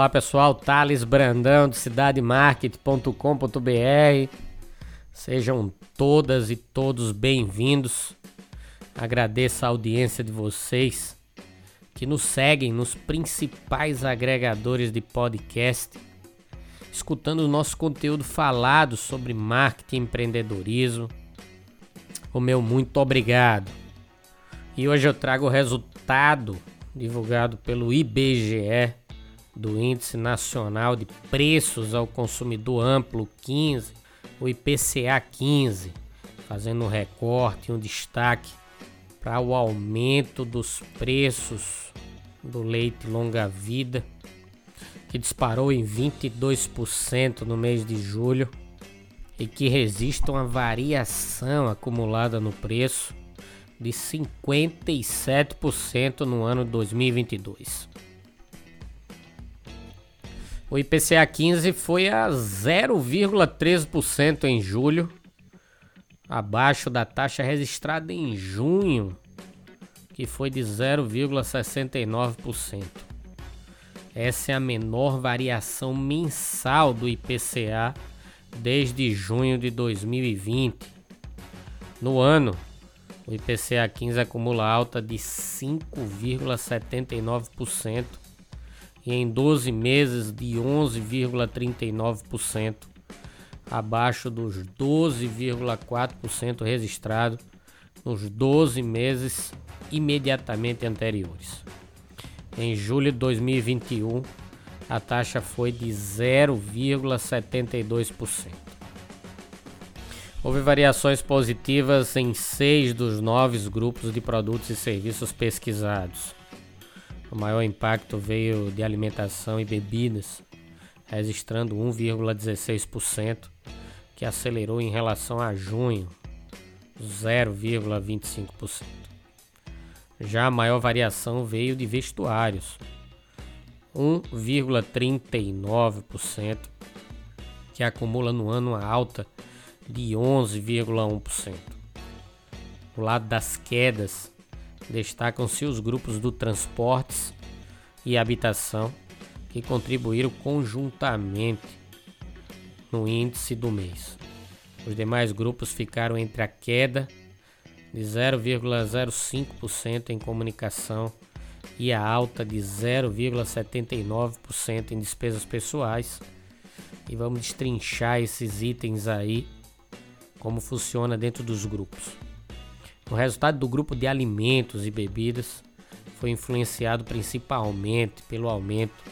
Olá pessoal, Thales Brandão de cidademarket.com.br. Sejam todas e todos bem-vindos. Agradeço a audiência de vocês que nos seguem nos principais agregadores de podcast, escutando o nosso conteúdo falado sobre marketing e empreendedorismo. O meu muito obrigado. E hoje eu trago o resultado divulgado pelo IBGE do Índice Nacional de Preços ao Consumidor Amplo 15, o IPCA 15, fazendo um recorte, um destaque para o aumento dos preços do leite longa-vida, que disparou em 22% no mês de julho e que resiste a uma variação acumulada no preço de 57% no ano 2022. O IPCA 15 foi a 0,13% em julho, abaixo da taxa registrada em junho, que foi de 0,69%. Essa é a menor variação mensal do IPCA desde junho de 2020. No ano, o IPCA 15 acumula alta de 5,79% e em 12 meses de 11,39%, abaixo dos 12,4% registrado nos 12 meses imediatamente anteriores. Em julho de 2021, a taxa foi de 0,72%. Houve variações positivas em seis dos nove grupos de produtos e serviços pesquisados. O maior impacto veio de alimentação e bebidas, registrando 1,16%, que acelerou em relação a junho, 0,25%. Já a maior variação veio de vestuários, 1,39%, que acumula no ano a alta de 11,1%. O lado das quedas destacam-se os grupos do transportes e habitação que contribuíram conjuntamente no índice do mês. Os demais grupos ficaram entre a queda de 0,05% em comunicação e a alta de 0,79% em despesas pessoais. E vamos destrinchar esses itens aí, como funciona dentro dos grupos. O resultado do grupo de alimentos e bebidas foi influenciado principalmente pelo aumento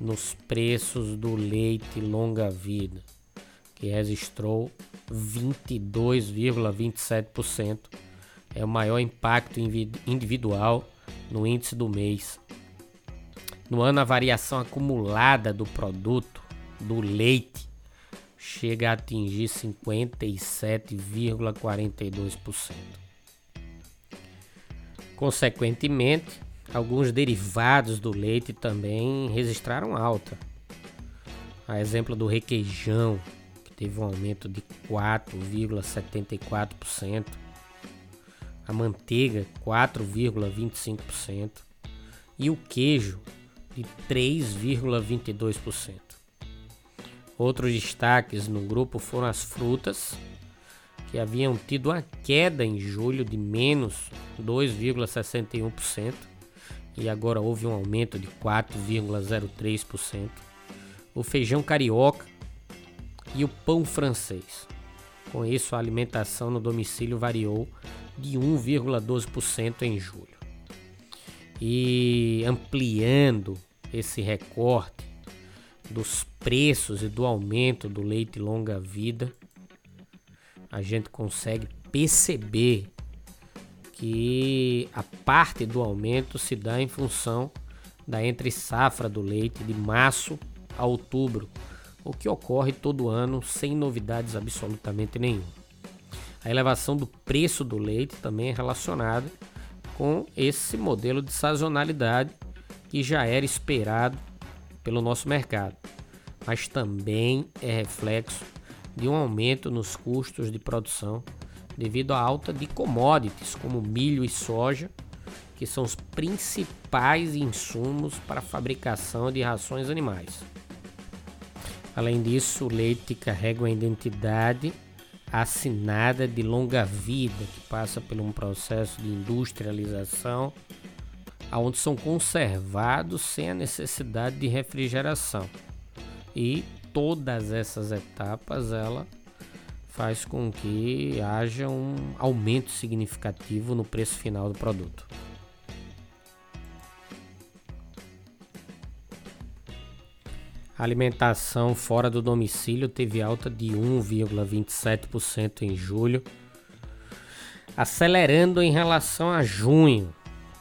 nos preços do leite longa-vida, que registrou 22,27%. É o maior impacto individual no índice do mês. No ano, a variação acumulada do produto do leite chega a atingir 57,42%. Consequentemente, alguns derivados do leite também registraram alta. A exemplo do requeijão, que teve um aumento de 4,74%, a manteiga 4,25% e o queijo de 3,22%. Outros destaques no grupo foram as frutas, que haviam tido uma queda em julho de menos 2,61% e agora houve um aumento de 4,03%. O feijão carioca e o pão francês. Com isso, a alimentação no domicílio variou de 1,12% em julho. E ampliando esse recorte dos preços e do aumento do leite longa-vida, a gente consegue perceber que a parte do aumento se dá em função da entre safra do leite de março a outubro, o que ocorre todo ano sem novidades absolutamente nenhuma. A elevação do preço do leite também é relacionada com esse modelo de sazonalidade que já era esperado pelo nosso mercado, mas também é reflexo de um aumento nos custos de produção devido à alta de commodities como milho e soja, que são os principais insumos para a fabricação de rações animais. Além disso, o leite carrega uma identidade assinada de longa vida, que passa por um processo de industrialização, onde são conservados sem a necessidade de refrigeração. E todas essas etapas ela faz com que haja um aumento significativo no preço final do produto. A alimentação fora do domicílio teve alta de 1,27% em julho, acelerando em relação a junho.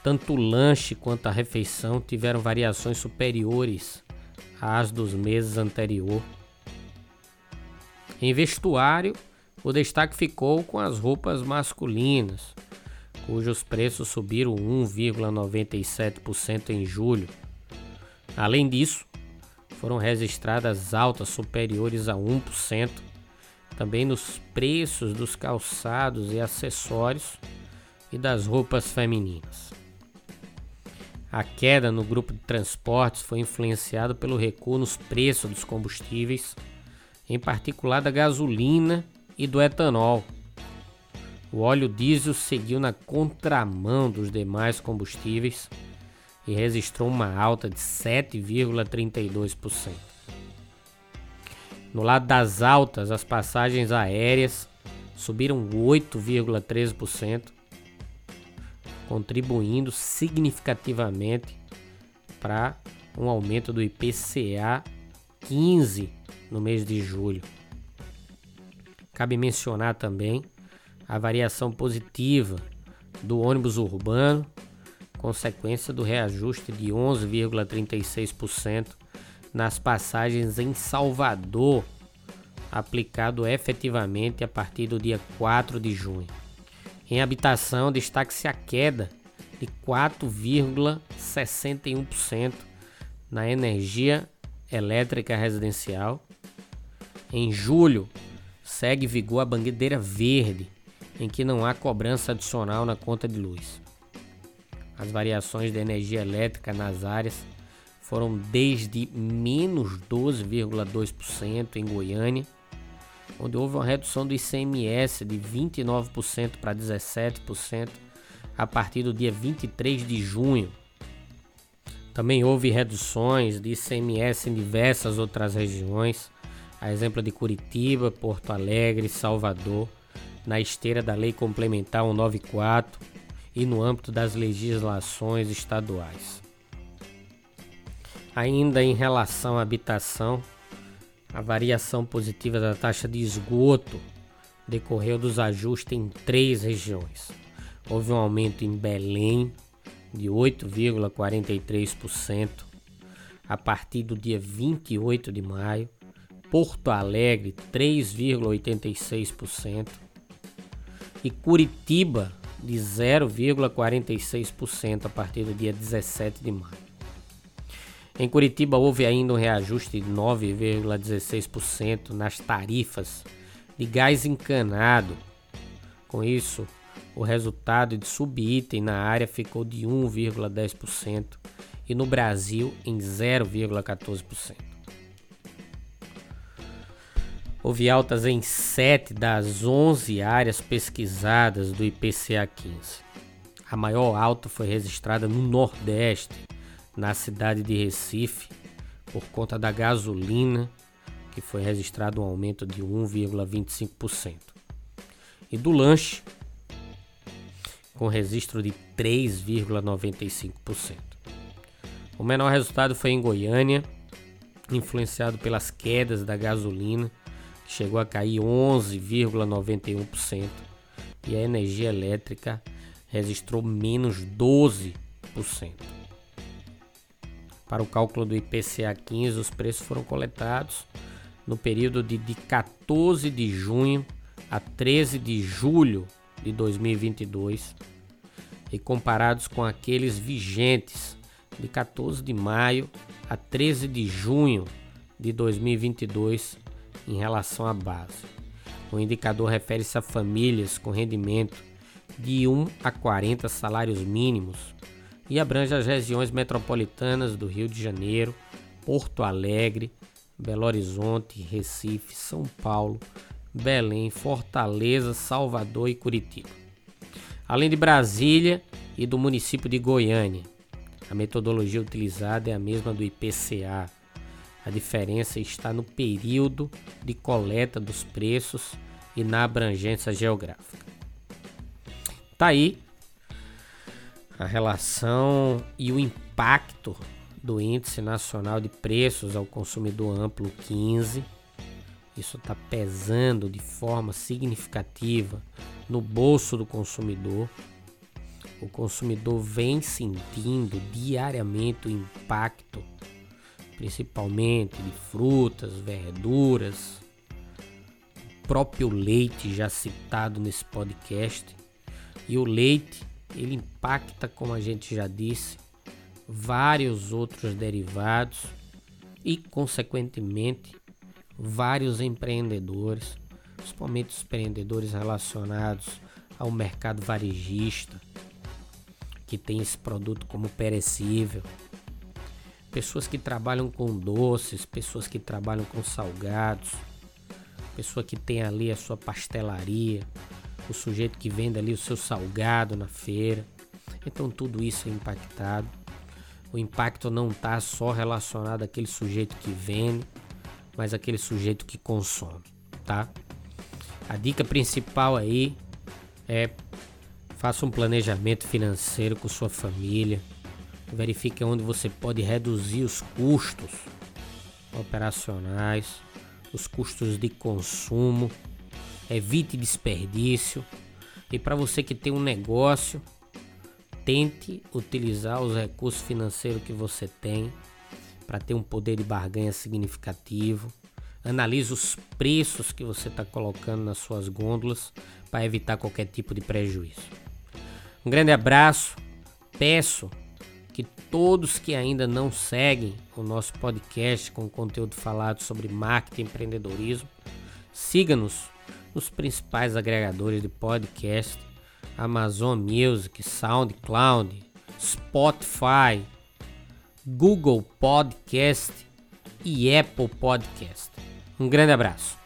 Tanto o lanche quanto a refeição tiveram variações superiores às dos meses anterior. Em vestuário, o destaque ficou com as roupas masculinas, cujos preços subiram 1,97% em julho. Além disso, foram registradas altas superiores a 1%, também nos preços dos calçados e acessórios e das roupas femininas. A queda no grupo de transportes foi influenciada pelo recuo nos preços dos combustíveis, em particular da gasolina e do etanol. O óleo diesel seguiu na contramão dos demais combustíveis e registrou uma alta de 7,32%. No lado das altas, as passagens aéreas subiram 8,13%, contribuindo significativamente para um aumento do IPCA 15 no mês de julho. Cabe mencionar também a variação positiva do ônibus urbano consequência do reajuste de 11,36% nas passagens em Salvador, aplicado efetivamente a partir do dia 4 de junho. Em habitação, destaque-se a queda de 4,61% na energia elétrica residencial. Em julho, segue vigor a bandeira verde, em que não há cobrança adicional na conta de luz. As variações da energia elétrica nas áreas foram desde menos 12,2% em Goiânia, onde houve uma redução do ICMS de 29% para 17% a partir do dia 23 de junho. Também houve reduções de ICMS em diversas outras regiões, a exemplo de Curitiba, Porto Alegre, Salvador, na esteira da Lei Complementar 194 e no âmbito das legislações estaduais. Ainda em relação à habitação, a variação positiva da taxa de esgoto decorreu dos ajustes em três regiões. Houve um aumento em Belém de 8,43% a partir do dia 28 de maio, Porto Alegre 3,86% e Curitiba de 0,46% a partir do dia 17 de maio. Em Curitiba houve ainda um reajuste de 9,16% nas tarifas de gás encanado. Com isso, o resultado de subitem na área ficou de 1,10% e no Brasil em 0,14%. Houve altas em 7 das 11 áreas pesquisadas do IPCA 15. A maior alta foi registrada no Nordeste, na cidade de Recife, por conta da gasolina, que foi registrado um aumento de 1,25%. E do lanche, com registro de 3,95%. O menor resultado foi em Goiânia, influenciado pelas quedas da gasolina chegou a cair 11,91% e a energia elétrica registrou menos 12%. Para o cálculo do IPCA 15, os preços foram coletados no período de, de 14 de junho a 13 de julho de 2022 e comparados com aqueles vigentes de 14 de maio a 13 de junho de 2022 em relação à base. O indicador refere-se a famílias com rendimento de 1 a 40 salários mínimos e abrange as regiões metropolitanas do Rio de Janeiro, Porto Alegre, Belo Horizonte, Recife, São Paulo, Belém, Fortaleza, Salvador e Curitiba. Além de Brasília e do município de Goiânia. A metodologia utilizada é a mesma do IPCA. A diferença está no período de coleta dos preços e na abrangência geográfica. Tá aí a relação e o impacto do Índice Nacional de Preços ao Consumidor Amplo 15. Isso está pesando de forma significativa no bolso do consumidor. O consumidor vem sentindo diariamente o impacto, principalmente de frutas, verduras, próprio leite já citado nesse podcast. E o leite ele impacta, como a gente já disse, vários outros derivados e, consequentemente, vários empreendedores, principalmente os empreendedores relacionados ao mercado varejista, que tem esse produto como perecível, pessoas que trabalham com doces, pessoas que trabalham com salgados, pessoa que tem ali a sua pastelaria, o sujeito que vende ali o seu salgado na feira. Então tudo isso é impactado. O impacto não está só relacionado àquele sujeito que vende, mas àquele sujeito que consome, tá? A dica principal aí é faça um planejamento financeiro com sua família. Verifique onde você pode reduzir os custos operacionais, os custos de consumo evite desperdício. E para você que tem um negócio, tente utilizar os recursos financeiros que você tem para ter um poder de barganha significativo. Analise os preços que você está colocando nas suas gôndolas para evitar qualquer tipo de prejuízo. Um grande abraço. Peço que todos que ainda não seguem o nosso podcast com conteúdo falado sobre marketing e empreendedorismo, siga-nos nos principais agregadores de podcast, Amazon Music, SoundCloud, Spotify, Google Podcast e Apple Podcast. Um grande abraço.